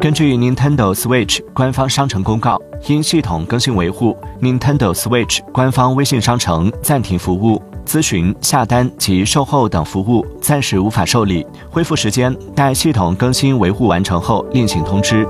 根据 nintendo switch 官方商城公告因系统更新维护 nintendo switch 官方微信商城暂停服务咨询下单及售后等服务暂时无法受理恢复时间待系统更新维护完成后另行通知。